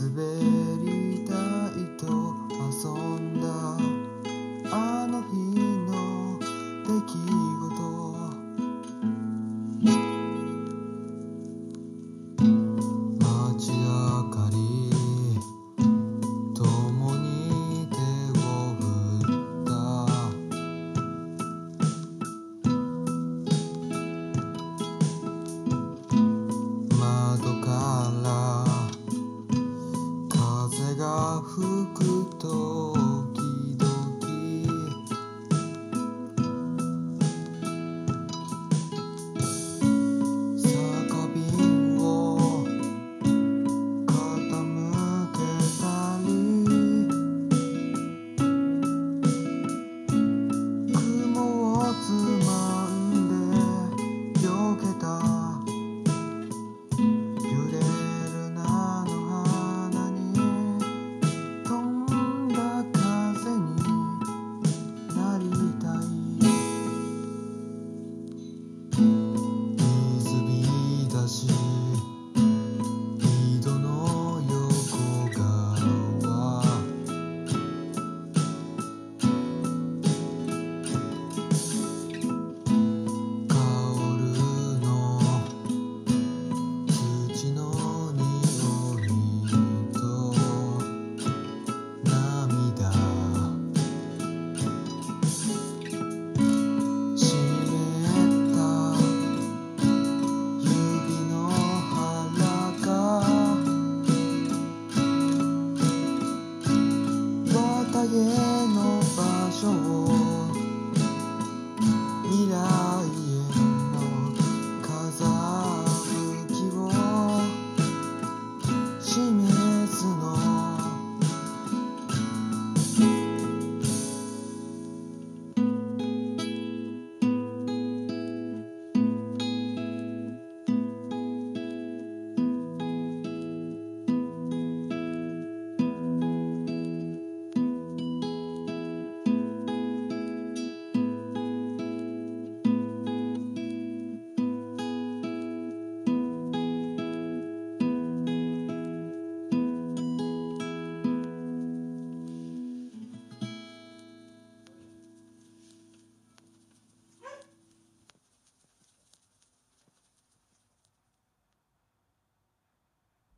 滑りたいと遊んだ。あの日の出来